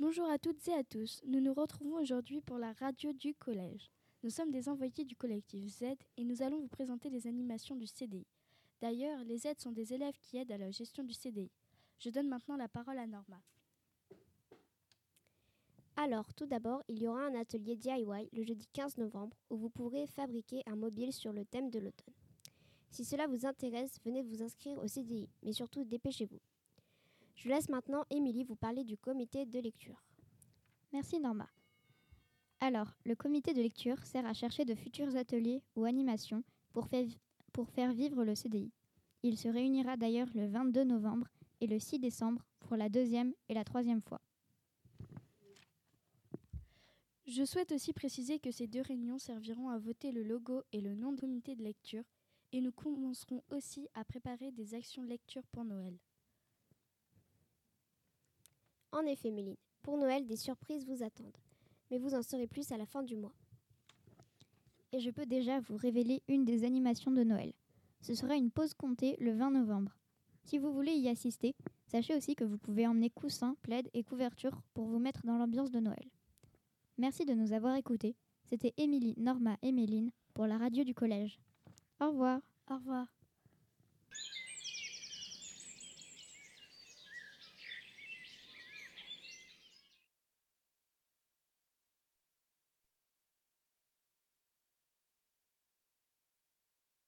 Bonjour à toutes et à tous. Nous nous retrouvons aujourd'hui pour la radio du collège. Nous sommes des envoyés du collectif Z et nous allons vous présenter les animations du CDI. D'ailleurs, les Z sont des élèves qui aident à la gestion du CDI. Je donne maintenant la parole à Norma. Alors, tout d'abord, il y aura un atelier DIY le jeudi 15 novembre où vous pourrez fabriquer un mobile sur le thème de l'automne. Si cela vous intéresse, venez vous inscrire au CDI, mais surtout dépêchez-vous. Je laisse maintenant Émilie vous parler du comité de lecture. Merci Norma. Alors, le comité de lecture sert à chercher de futurs ateliers ou animations pour, pour faire vivre le CDI. Il se réunira d'ailleurs le 22 novembre et le 6 décembre pour la deuxième et la troisième fois. Je souhaite aussi préciser que ces deux réunions serviront à voter le logo et le nom du comité de lecture et nous commencerons aussi à préparer des actions lecture pour Noël. En effet, Méline, pour Noël, des surprises vous attendent, mais vous en saurez plus à la fin du mois. Et je peux déjà vous révéler une des animations de Noël. Ce sera une pause comptée le 20 novembre. Si vous voulez y assister, sachez aussi que vous pouvez emmener coussins, plaids et couvertures pour vous mettre dans l'ambiance de Noël. Merci de nous avoir écoutés. C'était Émilie, Norma et Méline pour la radio du collège. Au revoir. Au revoir.